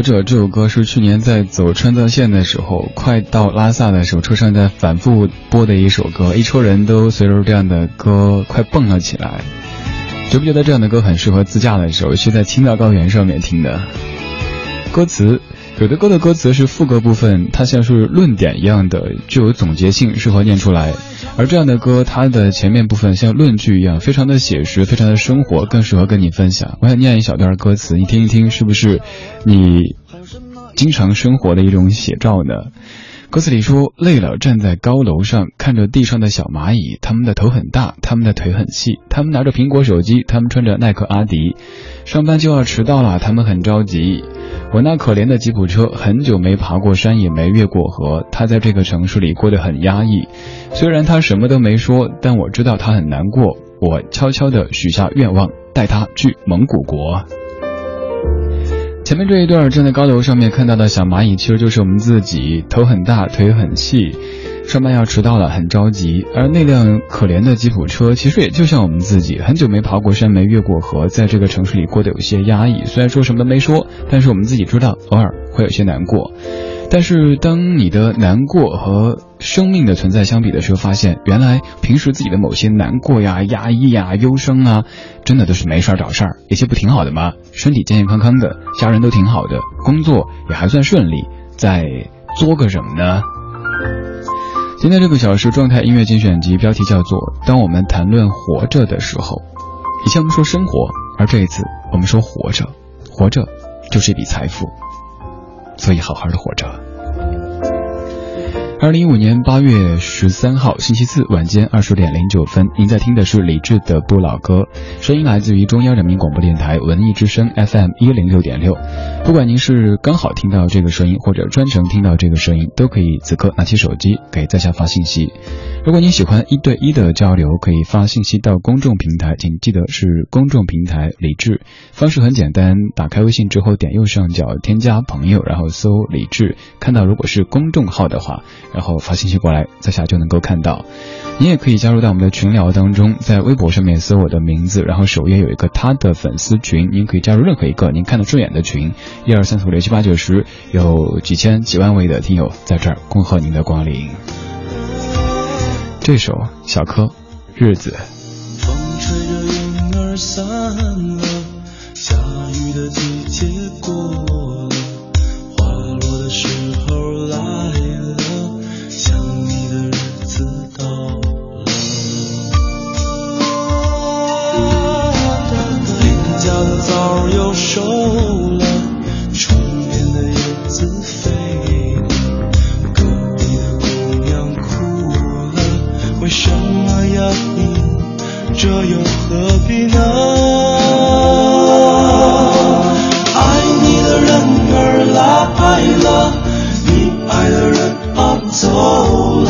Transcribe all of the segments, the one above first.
活着这首歌是去年在走川藏线的时候，快到拉萨的时候，车上在反复播的一首歌，一车人都随着这样的歌快蹦了起来。觉不觉得这样的歌很适合自驾的时候，去在青藏高原上面听的？歌词。有的歌的歌词是副歌部分，它像是论点一样的，具有总结性，适合念出来；而这样的歌，它的前面部分像论据一样，非常的写实，非常的生活，更适合跟你分享。我想念一小段歌词，你听一听，是不是你经常生活的一种写照呢？歌词里说：累了，站在高楼上，看着地上的小蚂蚁，他们的头很大，他们的腿很细，他们拿着苹果手机，他们穿着耐克阿迪，上班就要迟到了，他们很着急。我那可怜的吉普车，很久没爬过山，也没越过河。他在这个城市里过得很压抑。虽然他什么都没说，但我知道他很难过。我悄悄地许下愿望，带他去蒙古国。前面这一段站在高楼上面看到的小蚂蚁，其实就是我们自己，头很大，腿很细，上班要迟到了，很着急。而那辆可怜的吉普车，其实也就像我们自己，很久没爬过山，没越过河，在这个城市里过得有些压抑。虽然说什么都没说，但是我们自己知道，偶尔会有些难过。但是当你的难过和生命的存在相比的时候，发现原来平时自己的某些难过呀、压抑呀、忧伤啊，真的都是没事儿找事儿，一切不挺好的吗？身体健健康康的，家人都挺好的，工作也还算顺利，在作个什么呢？今天这个小时状态音乐精选集标题叫做《当我们谈论活着的时候》，以前我们说生活，而这一次我们说活着，活着就是一笔财富。所以，好好的活着。二零一五年八月十三号星期四晚间二十点零九分，您在听的是李志的不老歌，声音来自于中央人民广播电台文艺之声 FM 一零六点六。不管您是刚好听到这个声音，或者专程听到这个声音，都可以此刻拿起手机给在下发信息。如果您喜欢一对一的交流，可以发信息到公众平台，请记得是公众平台李志。方式很简单，打开微信之后点右上角添加朋友，然后搜李志，看到如果是公众号的话。然后发信息过来，在下就能够看到。你也可以加入到我们的群聊当中，在微博上面搜我的名字，然后首页有一个他的粉丝群，您可以加入任何一个您看得顺眼的群，一二三四五六七八九十，有几千几万位的听友在这儿恭贺您的光临。这首小柯，日子。风吹着云儿散了，下雨的季节过瘦了，窗边的叶子飞了，隔壁的姑娘哭了，为什么呀你？这又何必呢？爱你的人儿来了，你爱的人儿。走了，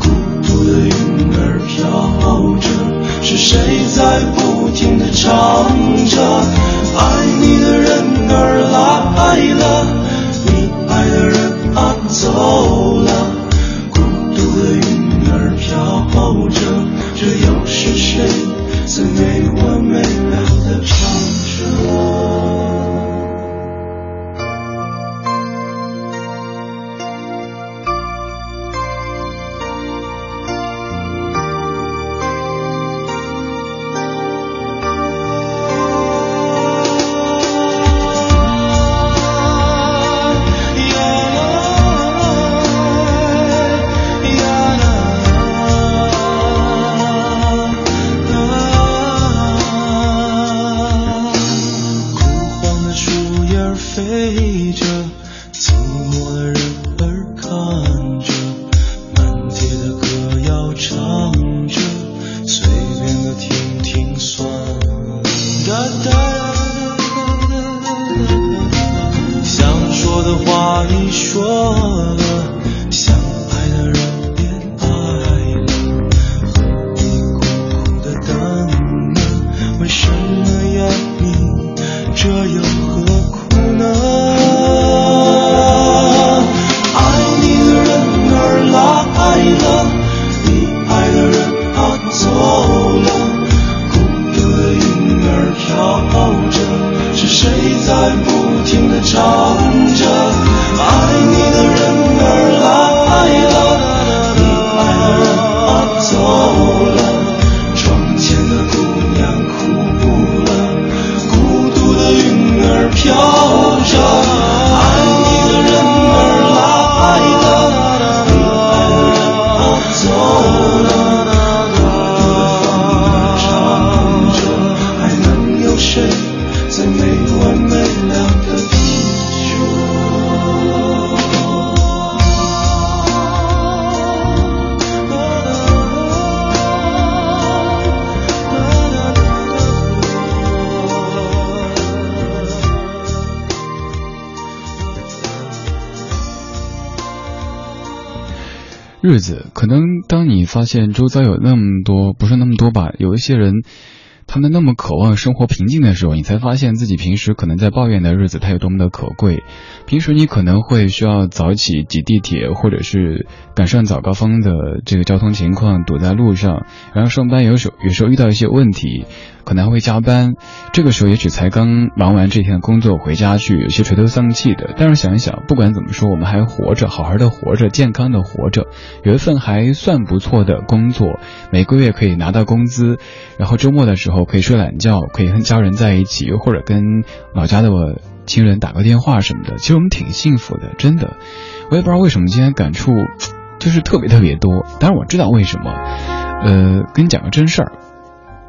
孤独的云儿飘着，是谁在不停的唱来了，日子，可能当你发现周遭有那么多，不是那么多吧，有一些人，他们那么渴望生活平静的时候，你才发现自己平时可能在抱怨的日子，它有多么的可贵。平时你可能会需要早起挤地铁，或者是赶上早高峰的这个交通情况，堵在路上，然后上班有时有时候遇到一些问题，可能还会加班。这个时候也许才刚忙完这天的工作回家去，有些垂头丧气的。但是想一想，不管怎么说，我们还活着，好好的活着，健康的活着，有一份还算不错的工作，每个月可以拿到工资，然后周末的时候可以睡懒觉，可以跟家人在一起，或者跟老家的亲人打个电话什么的。其实我们挺幸福的，真的。我也不知道为什么今天感触就是特别特别多，当然我知道为什么。呃，跟你讲个真事儿，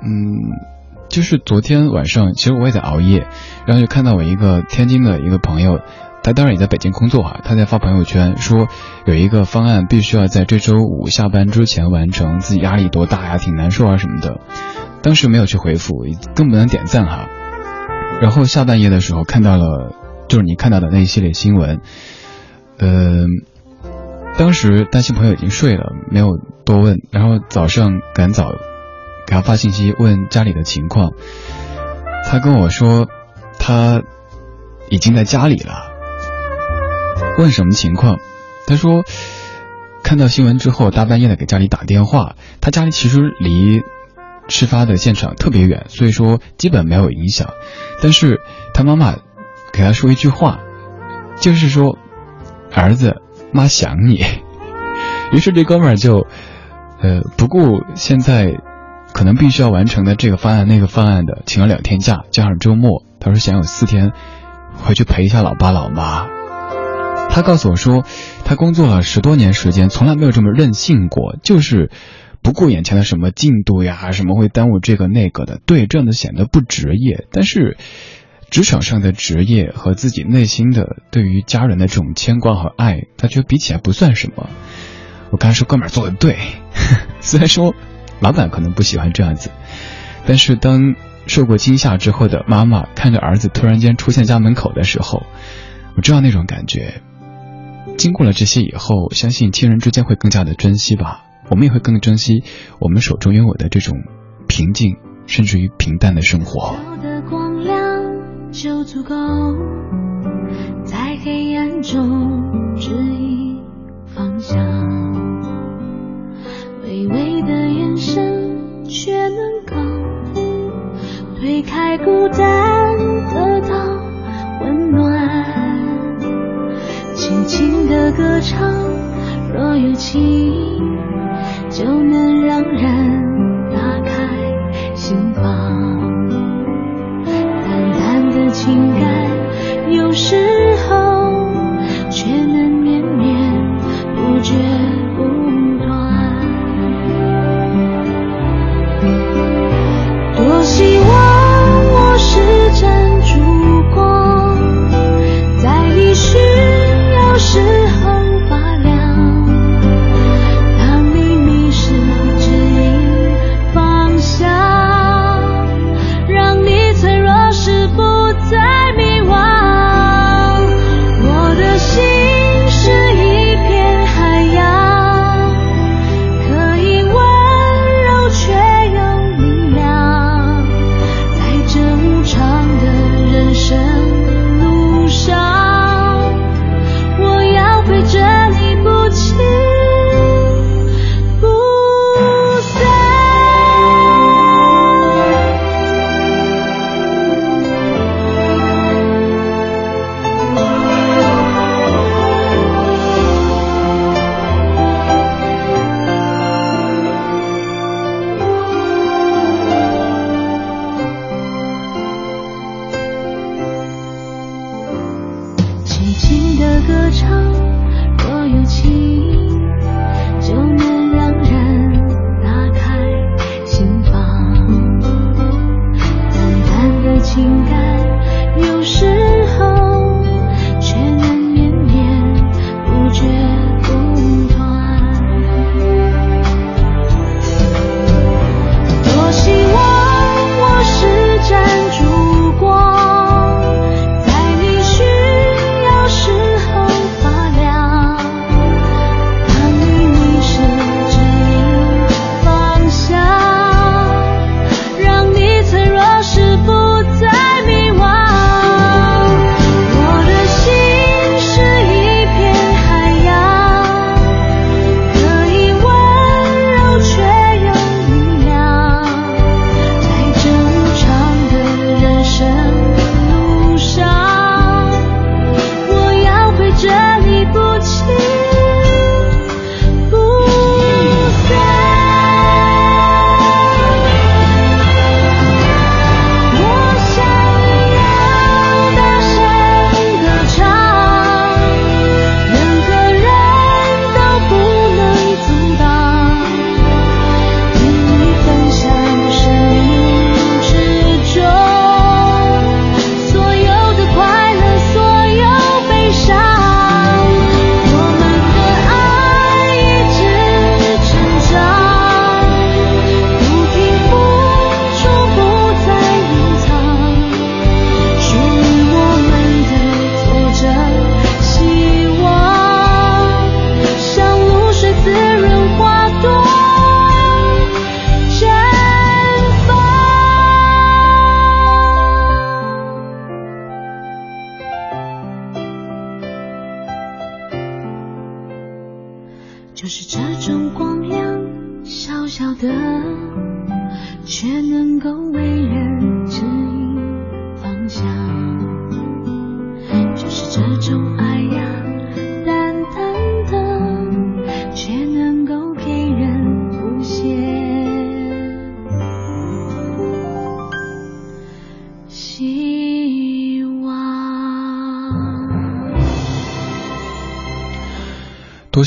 嗯。就是昨天晚上，其实我也在熬夜，然后就看到我一个天津的一个朋友，他当然也在北京工作哈，他在发朋友圈说有一个方案必须要在这周五下班之前完成，自己压力多大呀，挺难受啊什么的。当时没有去回复，更不能点赞哈。然后下半夜的时候看到了，就是你看到的那一系列新闻，呃，当时担心朋友已经睡了，没有多问，然后早上赶早。给他发信息问家里的情况，他跟我说他已经在家里了。问什么情况？他说看到新闻之后大半夜的给家里打电话。他家里其实离事发的现场特别远，所以说基本没有影响。但是他妈妈给他说一句话，就是说儿子妈想你。于是这哥们儿就呃不顾现在。可能必须要完成的这个方案那个方案的，请了两天假，加上周末，他说想有四天回去陪一下老爸老妈。他告诉我说，他工作了十多年时间，从来没有这么任性过，就是不顾眼前的什么进度呀，什么会耽误这个那个的。对，这样的显得不职业，但是职场上的职业和自己内心的对于家人的这种牵挂和爱，他觉得比起来不算什么。我刚才说哥们儿做的对，虽然说。老板可能不喜欢这样子，但是当受过惊吓之后的妈妈看着儿子突然间出现家门口的时候，我知道那种感觉。经过了这些以后，相信亲人之间会更加的珍惜吧。我们也会更珍惜我们手中拥有的这种平静，甚至于平淡的生活。就足够，在黑暗中指引方向。微微的声，却能够推开孤单，得到温暖。轻轻的歌唱，若有情，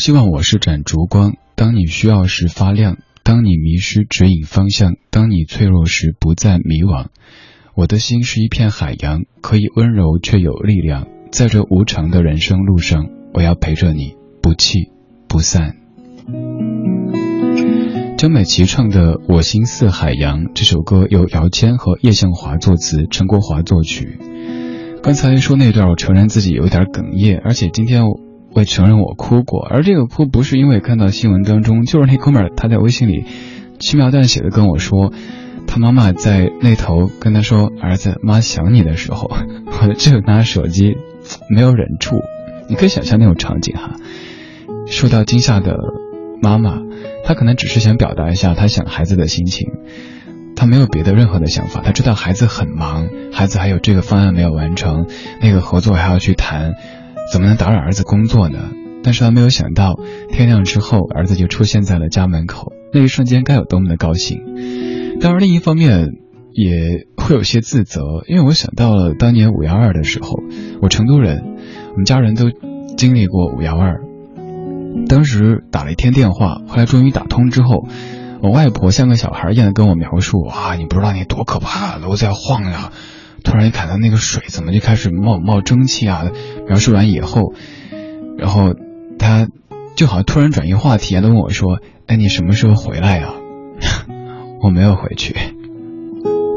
希望我是盏烛光，当你需要时发亮，当你迷失指引方向，当你脆弱时不再迷惘。我的心是一片海洋，可以温柔却有力量。在这无常的人生路上，我要陪着你，不弃不散。张美琪唱的《我心似海洋》这首歌由姚谦和叶向华作词，陈国华作曲。刚才说那段，我承认自己有点哽咽，而且今天我也承认我哭过。而这个哭不是因为看到新闻当中，就是那哥们儿他在微信里轻描淡写的跟我说。他妈妈在那头跟他说：“儿子，妈想你的时候，我就拿手机，没有忍住。你可以想象那种场景哈。受到惊吓的妈妈，她可能只是想表达一下她想孩子的心情，她没有别的任何的想法。她知道孩子很忙，孩子还有这个方案没有完成，那个合作还要去谈，怎么能打扰儿子工作呢？但是他没有想到，天亮之后，儿子就出现在了家门口，那一瞬间该有多么的高兴。”当然，另一方面也会有些自责，因为我想到了当年五幺二的时候，我成都人，我们家人都经历过五幺二。当时打了一天电话，后来终于打通之后，我外婆像个小孩一样的跟我描述：哇，你不知道那多可怕，楼在晃呀！突然一看到那个水怎么就开始冒冒蒸汽啊！描述完以后，然后他就好像突然转移话题，都问我说：哎，你什么时候回来呀？我没有回去，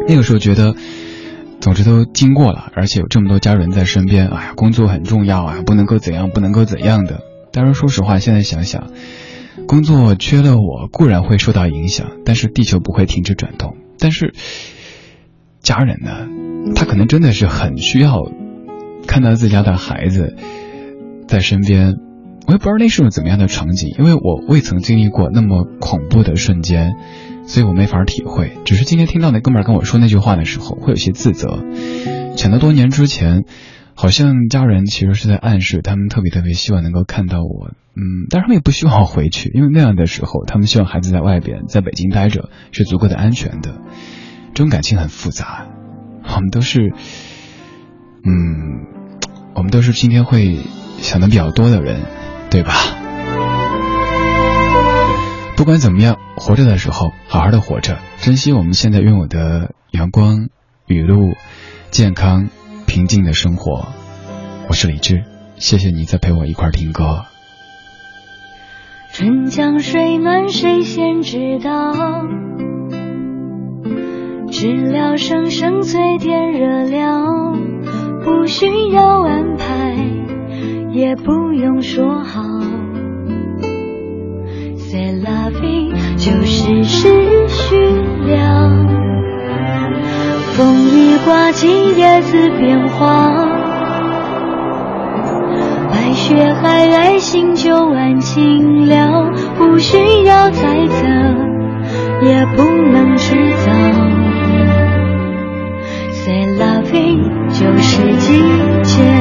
那个时候觉得，总之都经过了，而且有这么多家人在身边，哎呀，工作很重要啊，不能够怎样，不能够怎样的。但是说实话，现在想想，工作缺了我固然会受到影响，但是地球不会停止转动。但是家人呢，他可能真的是很需要看到自家的孩子在身边。我也不知道那是种怎么样的场景，因为我未曾经历过那么恐怖的瞬间。所以我没法体会，只是今天听到那哥们跟我说那句话的时候，会有些自责。想到多年之前，好像家人其实是在暗示他们特别特别希望能够看到我，嗯，但是他们也不希望回去，因为那样的时候，他们希望孩子在外边，在北京待着是足够的安全的。这种感情很复杂，我们都是，嗯，我们都是今天会想的比较多的人，对吧？不管怎么样，活着的时候好好的活着，珍惜我们现在拥有的阳光、雨露、健康、平静的生活。我是李志，谢谢你再陪我一块听歌。春江水暖谁先知道？知了声声催天热了，不需要安排，也不用说好。Say loving 就是时序了，风雨刮起叶子变化，白雪皑皑心就安静了，不需要猜测，也不能制造。就是季节。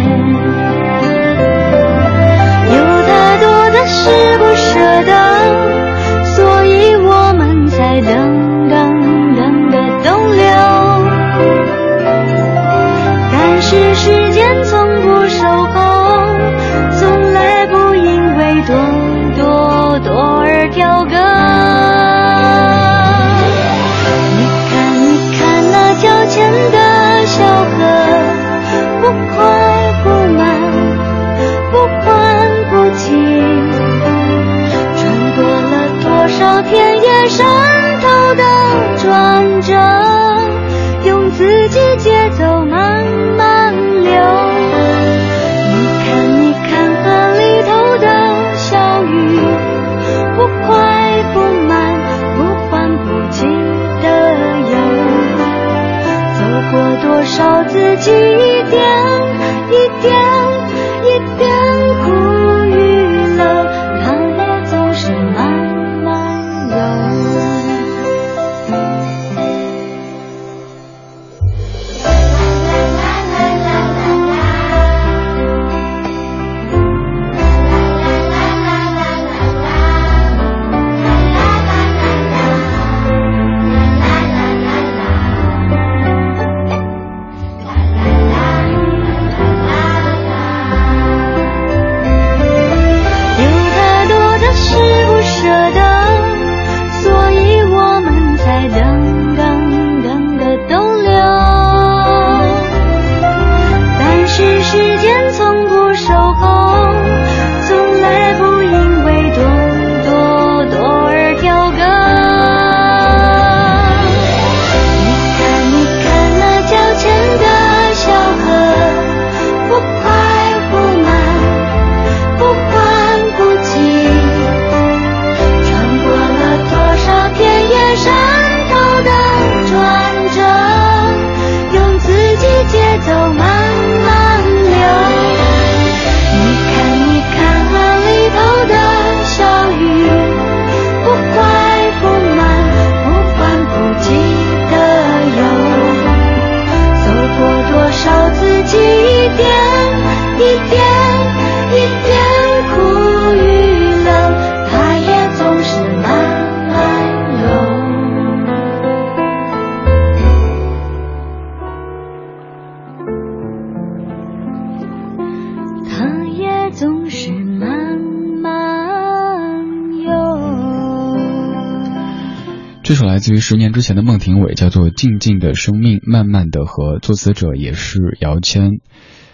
自于十年之前的孟庭苇，叫做《静静的生命，慢慢的和》，作词者也是姚谦。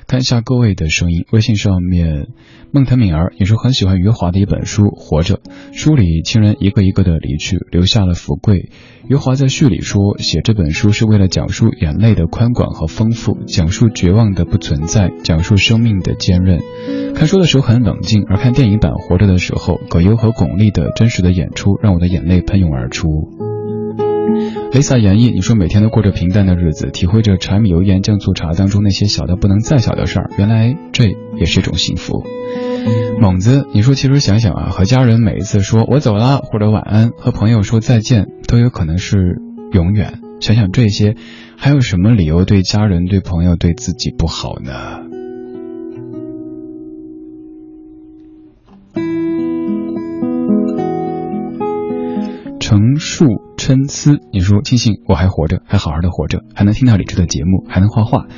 看一下各位的声音，微信上面，孟腾敏儿，也是很喜欢余华的一本书《活着》，书里亲人一个一个的离去，留下了福贵。余华在序里说，写这本书是为了讲述眼泪的宽广和丰富，讲述绝望的不存在，讲述生命的坚韧。看书的时候很冷静，而看电影版《活着》的时候，葛优和巩俐的真实的演出，让我的眼泪喷涌而出。Lisa 演绎，你说每天都过着平淡的日子，体会着柴米油盐酱醋茶当中那些小的不能再小的事儿，原来这也是一种幸福。猛子，你说其实想想啊，和家人每一次说我走了或者晚安，和朋友说再见，都有可能是永远。想想这些，还有什么理由对家人、对朋友、对自己不好呢？成树参差，你说庆幸我还活着，还好好的活着，还能听到李志的节目，还能画画，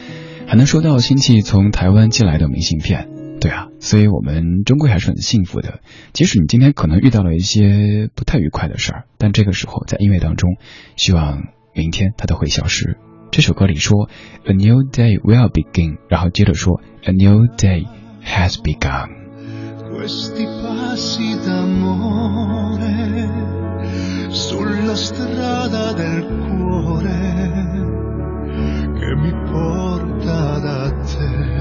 还能收到亲戚从台湾寄来的明信片。对啊，所以我们终归还是很幸福的。即使你今天可能遇到了一些不太愉快的事儿，但这个时候在音乐当中，希望明天它都会消失。这首歌里说 A new day will begin，然后接着。说 A new day has begun。Sulla strada del cuore che mi porta da te.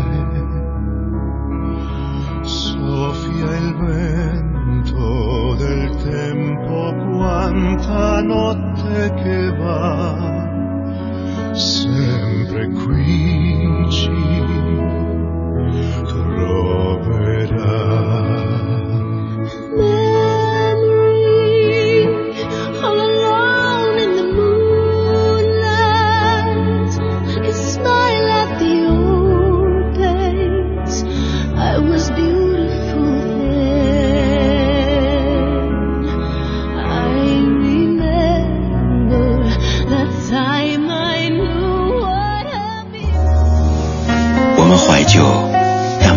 Soffia il vento del tempo, quanta notte che va, sempre qui ci troverai.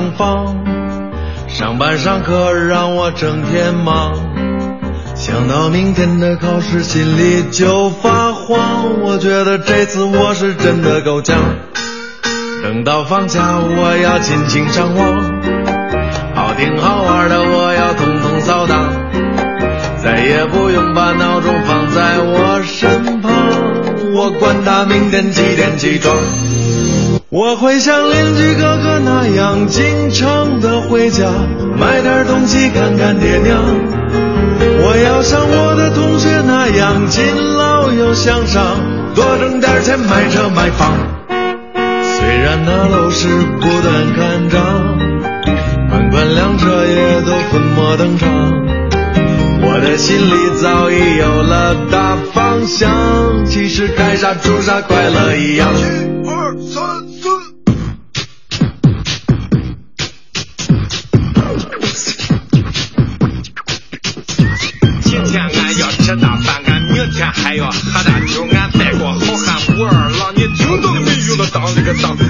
和洋房，上班上课让我整天忙。想到明天的考试，心里就发慌。我觉得这次我是真的够呛。等到放假，我要尽情上网，好听好玩的我要统统扫荡，再也不用把闹钟放在我身旁。我管他明天几点起床。我会像邻居哥哥那样经常的回家，买点东西看看爹娘。我要像我的同学那样勤劳又向上，多挣点钱买车买房。虽然那楼市不断看涨，款款辆车也都粉墨登场，我的心里早已有了大方向，其实该啥住啥，快乐一样。这个党，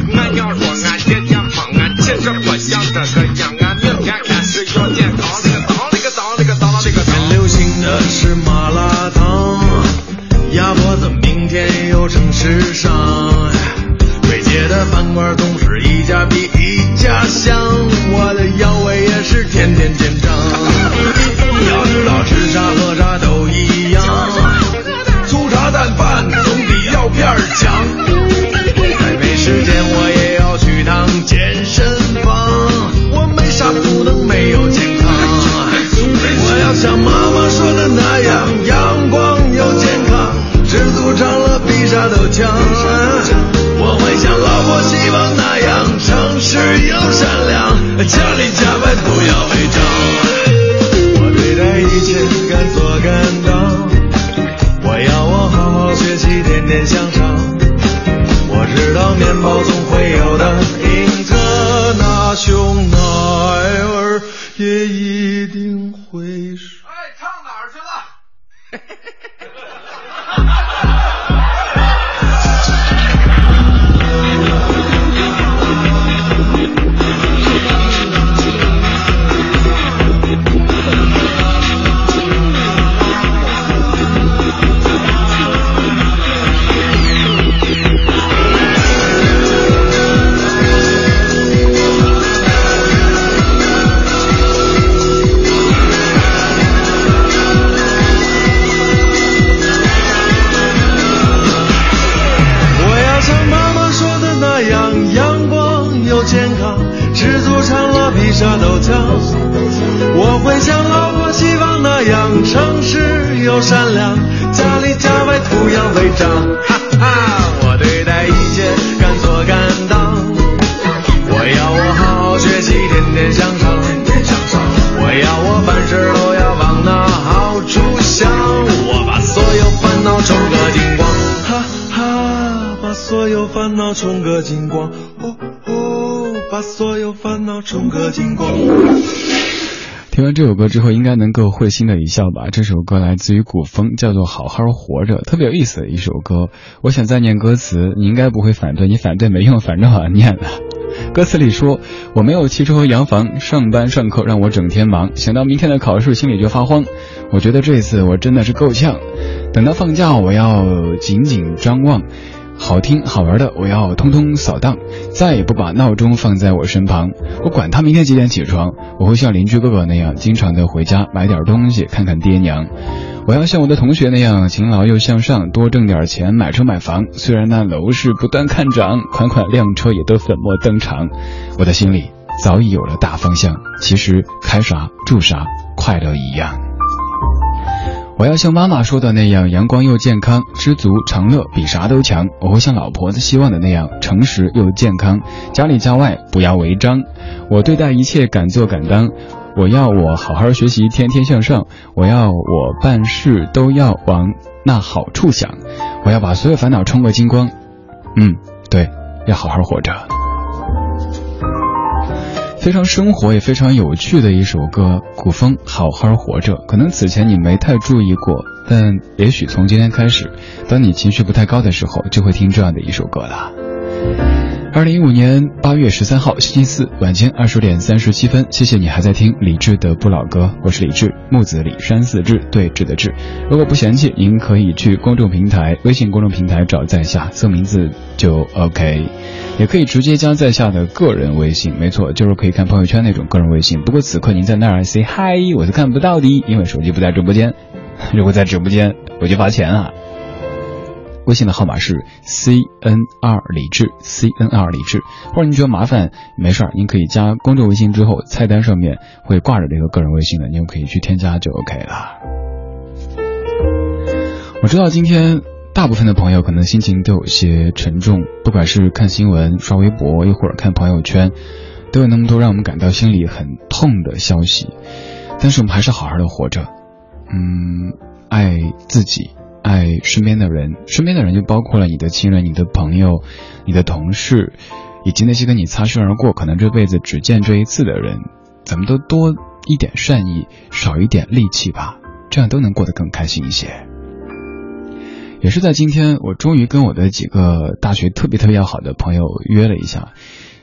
冲个精光，把所有烦恼冲个精光。听完这首歌之后，应该能够会心的一笑吧。这首歌来自于古风，叫做《好好活着》，特别有意思的一首歌。我想再念歌词，你应该不会反对，你反对没用，反正我要念了。歌词里说：“我没有汽车和洋房，上班上课让我整天忙，想到明天的考试心里就发慌。我觉得这次我真的是够呛，等到放假我要紧紧张望。”好听好玩的，我要通通扫荡，再也不把闹钟放在我身旁。我管他明天几点起床，我会像邻居哥哥那样，经常的回家买点东西，看看爹娘。我要像我的同学那样勤劳又向上，多挣点钱买车买房。虽然那楼市不断看涨，款款靓车也都粉墨登场。我的心里早已有了大方向，其实开啥住啥，快乐一样。我要像妈妈说的那样，阳光又健康，知足常乐比啥都强。我会像老婆子希望的那样，诚实又健康，家里家外不要违章。我对待一切敢做敢当。我要我好好学习，天天向上。我要我办事都要往那好处想。我要把所有烦恼冲个精光。嗯，对，要好好活着。非常生活也非常有趣的一首歌，古风《好好活着》。可能此前你没太注意过，但也许从今天开始，当你情绪不太高的时候，就会听这样的一首歌了。二零一五年八月十三号星期四晚间二十点三十七分，谢谢你还在听李志的不老歌，我是李志，木子李山寺志，对峙的志。如果不嫌弃，您可以去公众平台微信公众平台找在下，搜名字就 OK。也可以直接加在下的个人微信，没错，就是可以看朋友圈那种个人微信。不过此刻您在那儿 say hi，我是看不到的，因为手机不在直播间。如果在直播间，我就罚钱啊。微信的号码是 c n 二李志 c n 二李志，或者您觉得麻烦，没事儿，您可以加公众微信之后，菜单上面会挂着这个个人微信的，您可以去添加就 OK 了。我知道今天大部分的朋友可能心情都有些沉重，不管是看新闻、刷微博，一会儿看朋友圈，都有那么多让我们感到心里很痛的消息，但是我们还是好好的活着，嗯，爱自己。爱身边的人，身边的人就包括了你的亲人、你的朋友、你的同事，以及那些跟你擦身而过、可能这辈子只见这一次的人。咱们都多一点善意，少一点戾气吧，这样都能过得更开心一些。也是在今天，我终于跟我的几个大学特别特别要好的朋友约了一下。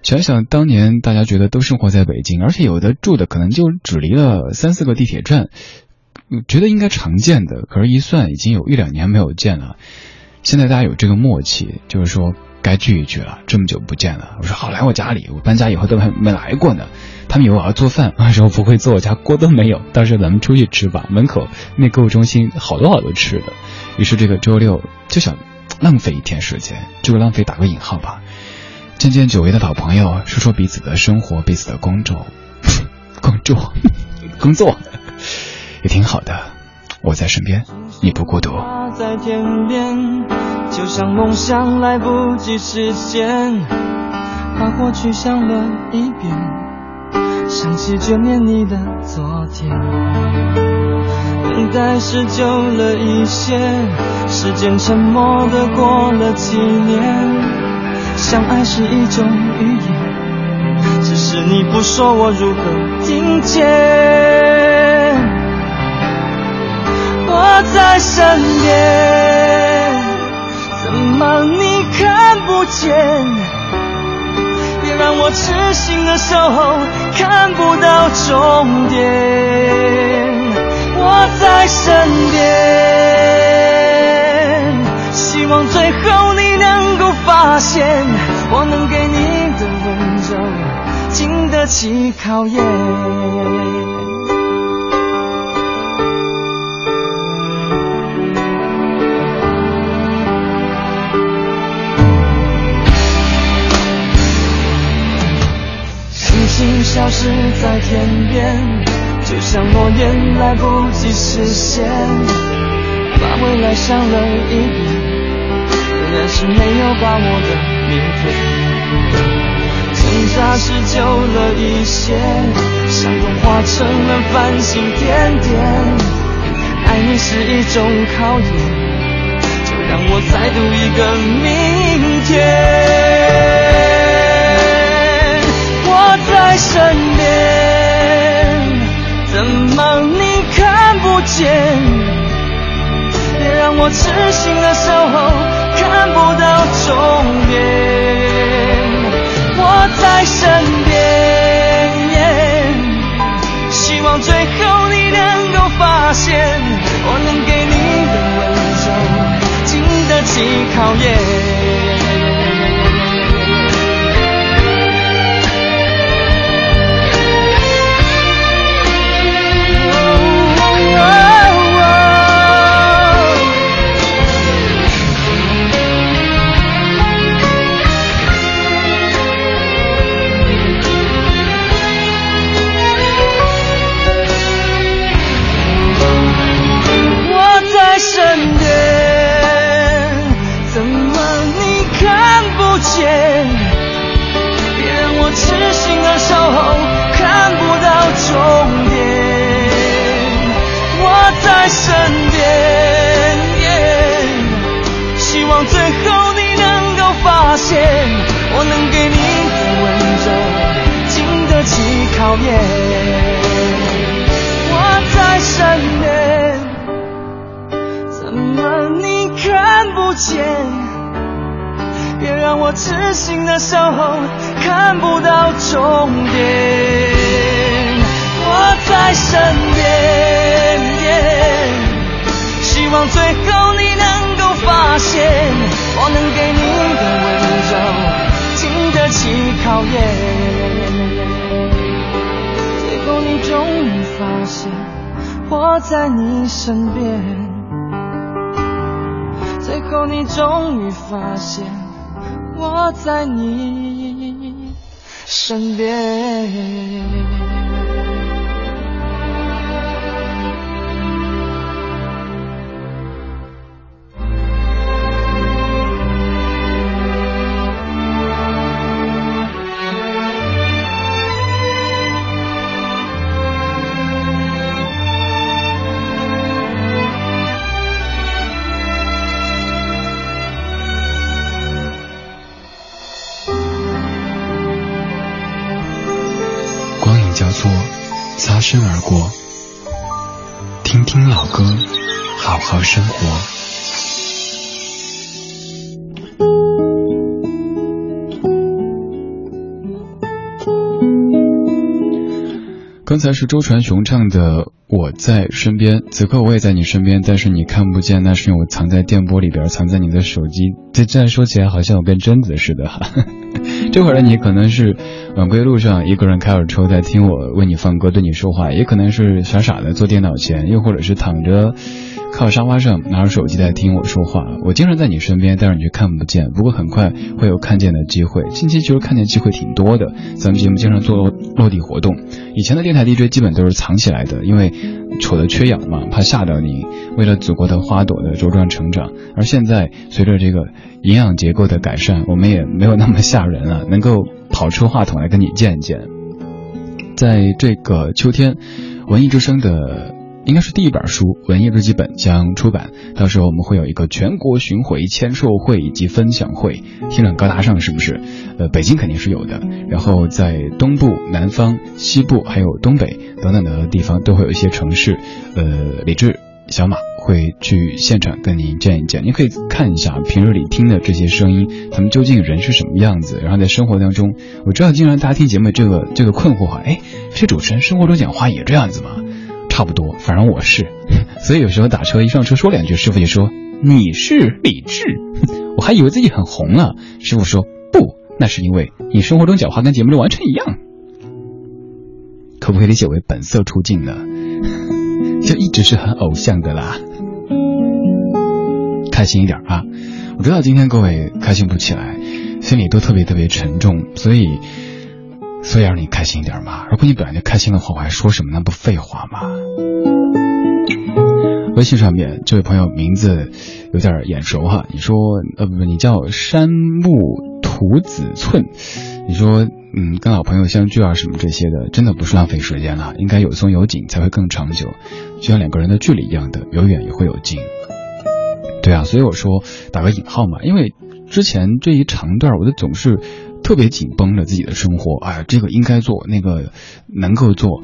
想想当年大家觉得都生活在北京，而且有的住的可能就只离了三四个地铁站。我觉得应该常见的，可是，一算已经有一两年没有见了。现在大家有这个默契，就是说该聚一聚了。这么久不见了，我说好来我家里，我搬家以后都还没来过呢。他们以为我要做饭，我说不会做，我家锅都没有。到时候咱们出去吃吧，门口那购物中心好多好多吃的。于是这个周六就想浪费一天时间，这个浪费打个引号吧，见见久违的老朋友，说说彼此的生活，彼此的工作，工作，工作。也挺好的，我在身边，你不孤独。在天边，就像梦想来不及实现，把过去想了一遍，想起眷恋你的昨天。等待是久了一些，时间沉默的过了几年。相爱是一种语言，只是你不说我如何听见？我在身边，怎么你看不见？别让我痴心的守候，看不到终点。我在身边，希望最后你能够发现，我能给你的温柔，经得起考验。消失在天边，就像诺言来不及实现，把未来想了一遍，仍然是没有把握的明天。挣扎是久了一些，伤痛化成了繁星点点。爱你是一种考验，就让我再赌一个明天。我在身边，怎么你看不见？别让我痴心的守候，看不到终点。我在身边，希望最后你能够发现，我能给你的温柔，经得起考验。在你好生活。刚才是周传雄唱的《我在身边》，此刻我也在你身边，但是你看不见，那是因为我藏在电波里边，藏在你的手机。这这样说起来，好像我跟贞子似的哈。这会儿的你可能是晚归路上，一个人开着车在听我为你放歌，对你说话；也可能是傻傻的坐电脑前，又或者是躺着。靠沙发上拿着手机在听我说话，我经常在你身边，但是你却看不见。不过很快会有看见的机会，近期其实看见机会挺多的。咱们节目经常做落地活动，以前的电台 DJ 基本都是藏起来的，因为丑的缺氧嘛，怕吓到你。为了祖国的花朵的茁壮成长，而现在随着这个营养结构的改善，我们也没有那么吓人了，能够跑出话筒来跟你见一见。在这个秋天，文艺之声的应该是第一本书《文艺日记本》将出版，到时候我们会有一个全国巡回签售会以及分享会，听着很高大上是不是？呃，北京肯定是有的，然后在东部、南方、西部还有东北等等的地方都会有一些城市，呃，李志。小马会去现场跟您见一见，您可以看一下平日里听的这些声音，他们究竟人是什么样子。然后在生活当中，我知道经常大家听节目这个这个困惑哈，哎，这主持人生活中讲话也这样子吗？差不多，反正我是。所以有时候打车一上车说两句，师傅就说你是李志，我还以为自己很红了。师傅说不，那是因为你生活中讲话跟节目里完全一样。可不可以理解为本色出镜呢？就一直是很偶像的啦，开心一点啊！我知道今天各位开心不起来，心里都特别特别沉重，所以，所以让你开心一点嘛。如果你本来就开心的话，我还说什么？那不废话吗？微信上面这位朋友名字有点眼熟哈，你说呃不不，你叫山木土子寸，你说。嗯，跟老朋友相聚啊，什么这些的，真的不是浪费时间了，应该有松有紧才会更长久，就像两个人的距离一样的，有远也会有近。对啊，所以我说打个引号嘛，因为之前这一长段，我就总是特别紧绷着自己的生活，哎，这个应该做，那个能够做，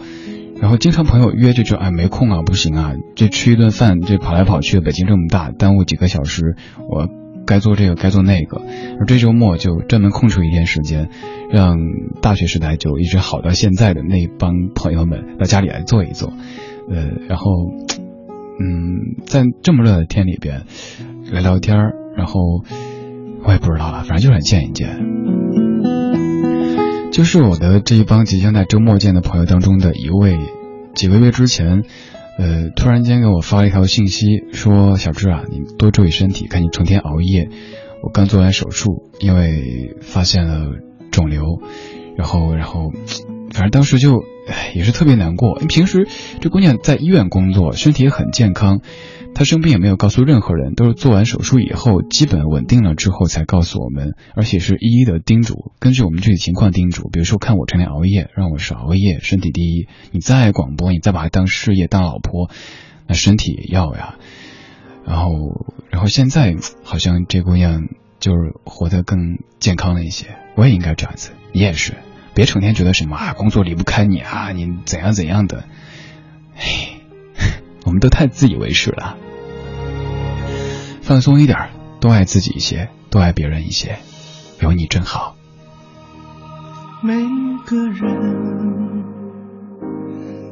然后经常朋友约就说，哎，没空啊，不行啊，这吃一顿饭，这跑来跑去，北京这么大，耽误几个小时，我。该做这个，该做那个，而这周末就专门空出一天时间，让大学时代就一直好到现在的那帮朋友们到家里来坐一坐，呃，然后，嗯，在这么热的天里边聊聊天然后我也不知道了，反正就是见一见，就是我的这一帮即将在周末见的朋友当中的一位，几个月之前。呃，突然间给我发了一条信息，说小志啊，你多注意身体，看你成天熬夜。我刚做完手术，因为发现了肿瘤，然后，然后，反正当时就唉也是特别难过。平时这姑娘在医院工作，身体也很健康。他生病也没有告诉任何人，都是做完手术以后基本稳定了之后才告诉我们，而且是一一的叮嘱，根据我们具体情况叮嘱。比如说看我成天熬夜，让我少熬夜，身体第一。你再爱广播，你再把它当事业当老婆，那身体也要呀。然后，然后现在好像这姑娘就是活得更健康了一些。我也应该这样子，你也是，别成天觉得什么啊工作离不开你啊，你怎样怎样的，嘿。我们都太自以为是了，放松一点，多爱自己一些，多爱别人一些，有你真好。每个人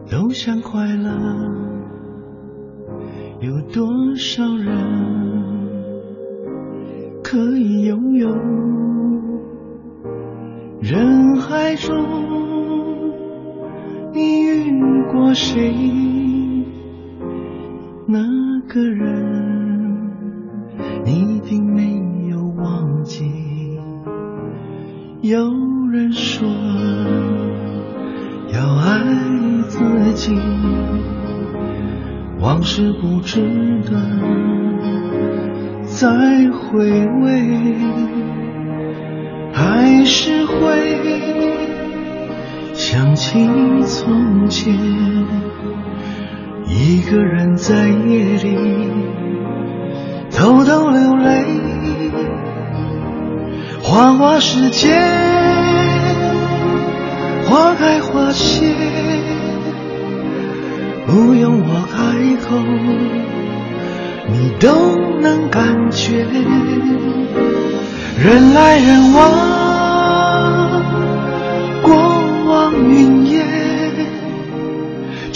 都想快乐，有多少人可以拥有？人海中，你遇过谁？那个人，一定没有忘记。有人说要爱自己，往事不值得再回味，还是会想起从前。一个人在夜里偷偷流泪，花花世界，花开花谢，不用我开口，你都能感觉。人来人往，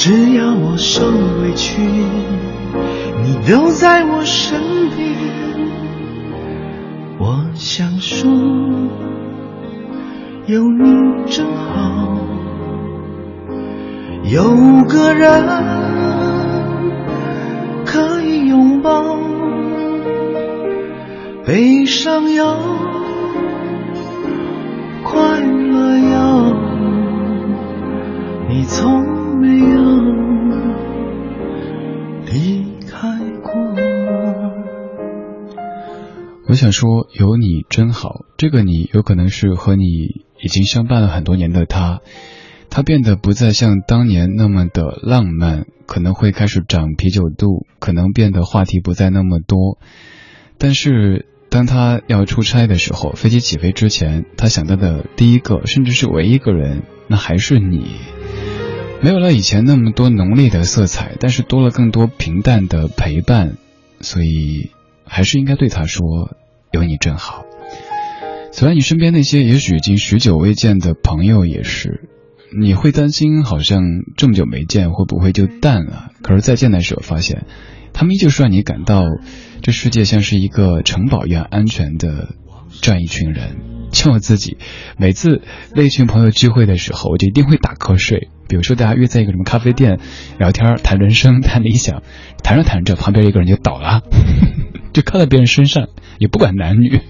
只要我受委屈，你都在我身边。我想说，有你真好。有个人可以拥抱，悲伤有，快乐有，你从。我想说，有你真好。这个你有可能是和你已经相伴了很多年的他，他变得不再像当年那么的浪漫，可能会开始长啤酒肚，可能变得话题不再那么多。但是当他要出差的时候，飞机起飞之前，他想到的第一个，甚至是唯一一个人，那还是你。没有了以前那么多浓烈的色彩，但是多了更多平淡的陪伴，所以还是应该对他说：“有你真好。”此外，你身边那些也许已经许久未见的朋友也是，你会担心好像这么久没见会不会就淡了？可是再见的时候发现，他们依旧是让你感到这世界像是一个城堡一样安全的这样一群人。就我自己，每次那群朋友聚会的时候，我就一定会打瞌睡。比如说大家约在一个什么咖啡店聊天谈人生谈理想，谈着谈着旁边一个人就倒了，就靠在别人身上，也不管男女。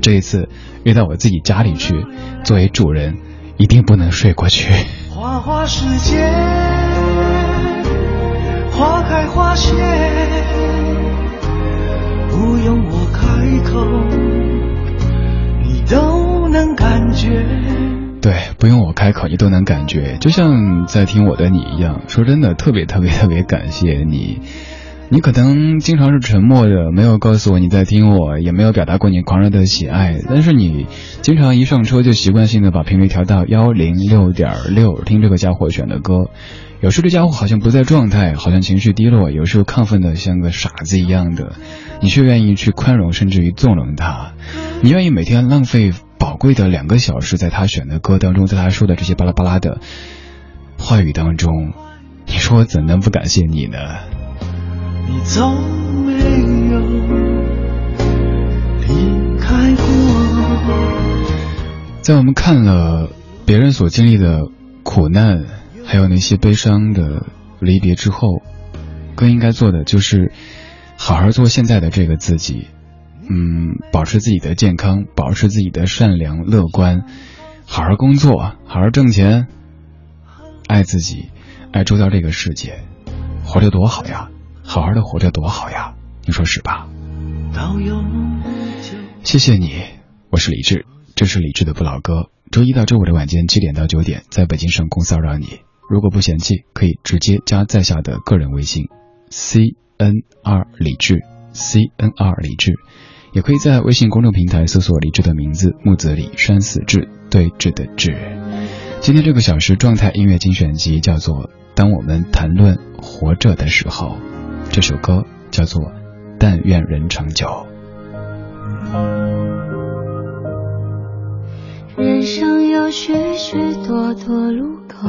这一次约到我自己家里去，作为主人，一定不能睡过去。花花世界，花开花谢，不用我开口，都能感觉。对，不用我开口，你都能感觉，就像在听我的你一样。说真的，特别特别特别感谢你。你可能经常是沉默的，没有告诉我你在听我，也没有表达过你狂热的喜爱。但是你经常一上车就习惯性的把频率调到幺零六点六，听这个家伙选的歌。有时候这家伙好像不在状态，好像情绪低落，有时候亢奋的像个傻子一样的，你却愿意去宽容，甚至于纵容他。你愿意每天浪费宝贵的两个小时在他选的歌当中，在他说的这些巴拉巴拉的话语当中。你说我怎能不感谢你呢？你从没有离开过。在我们看了别人所经历的苦难，还有那些悲伤的离别之后，更应该做的就是好好做现在的这个自己。嗯，保持自己的健康，保持自己的善良乐观，好好工作，好好挣钱，爱自己，爱周遭这个世界，活着多好呀！好好的活着多好呀，你说是吧？谢谢你，我是李志，这是李志的不老歌。周一到周五的晚间七点到九点，在北京上空骚扰你。如果不嫌弃，可以直接加在下的个人微信：c n r 李志，c n r 李志。也可以在微信公众平台搜索李志的名字：木子李山死志，对峙的志。今天这个小时状态音乐精选集叫做《当我们谈论活着的时候》。这首歌叫做《但愿人长久》。人生有许许多多路口，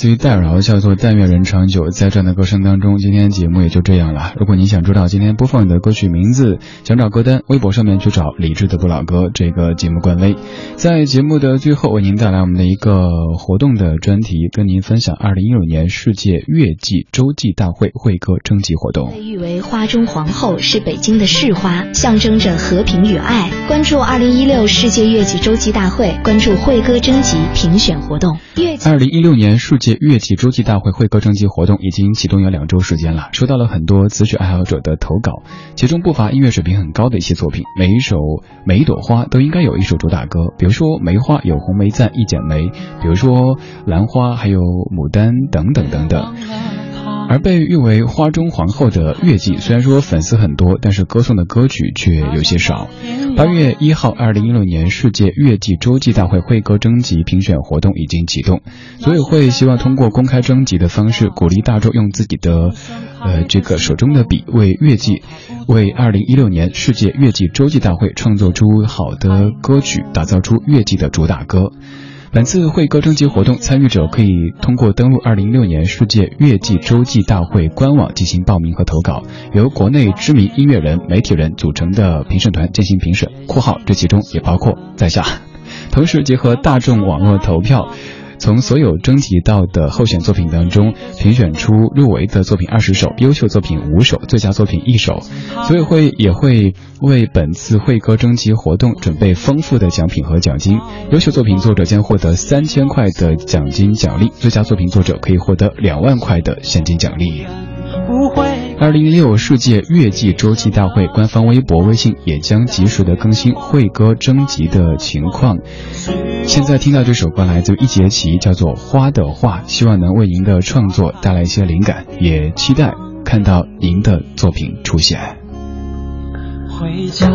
自于戴叫做《但愿人长久》。在这样的歌声当中，今天节目也就这样了。如果你想知道今天播放的歌曲名字，想找歌单，微博上面去找李志的不老歌这个节目官微。在节目的最后，为您带来我们的一个活动的专题，跟您分享二零一六年世界月季洲际大会会歌征集活动。被誉为花中皇后，是北京的市花，象征着和平与爱。关注二零一六世界月季洲际大会，关注会歌征集评选活动。二零一六年。世界月季洲际大会会歌征集活动已经启动有两周时间了，收到了很多词曲爱好者的投稿，其中不乏音乐水平很高的一些作品。每一首每一朵花都应该有一首主打歌，比如说梅花有红梅赞一剪梅，比如说兰花还有牡丹等等等等。而被誉为花中皇后的月季，虽然说粉丝很多，但是歌颂的歌曲却有些少。八月一号，二零一六年世界月季洲际大会会歌征集评选活动已经启动，组委会希望通过公开征集的方式，鼓励大众用自己的，呃，这个手中的笔，为月季，为二零一六年世界月季洲际大会创作出好的歌曲，打造出月季的主打歌。本次会歌征集活动，参与者可以通过登录二零一六年世界月季洲际大会官网进行报名和投稿，由国内知名音乐人、媒体人组成的评审团进行评审（括号这其中也包括在下），同时结合大众网络投票。从所有征集到的候选作品当中，评选出入围的作品二十首，优秀作品五首，最佳作品一首。组委会也会为本次会歌征集活动准备丰富的奖品和奖金。优秀作品作者将获得三千块的奖金奖励，最佳作品作者可以获得两万块的现金奖励。二零一六世界月季周期大会官方微博、微信也将及时的更新会歌征集的情况。现在听到这首歌来自一节棋，叫做《花的话》，希望能为您的创作带来一些灵感，也期待看到您的作品出现。回家。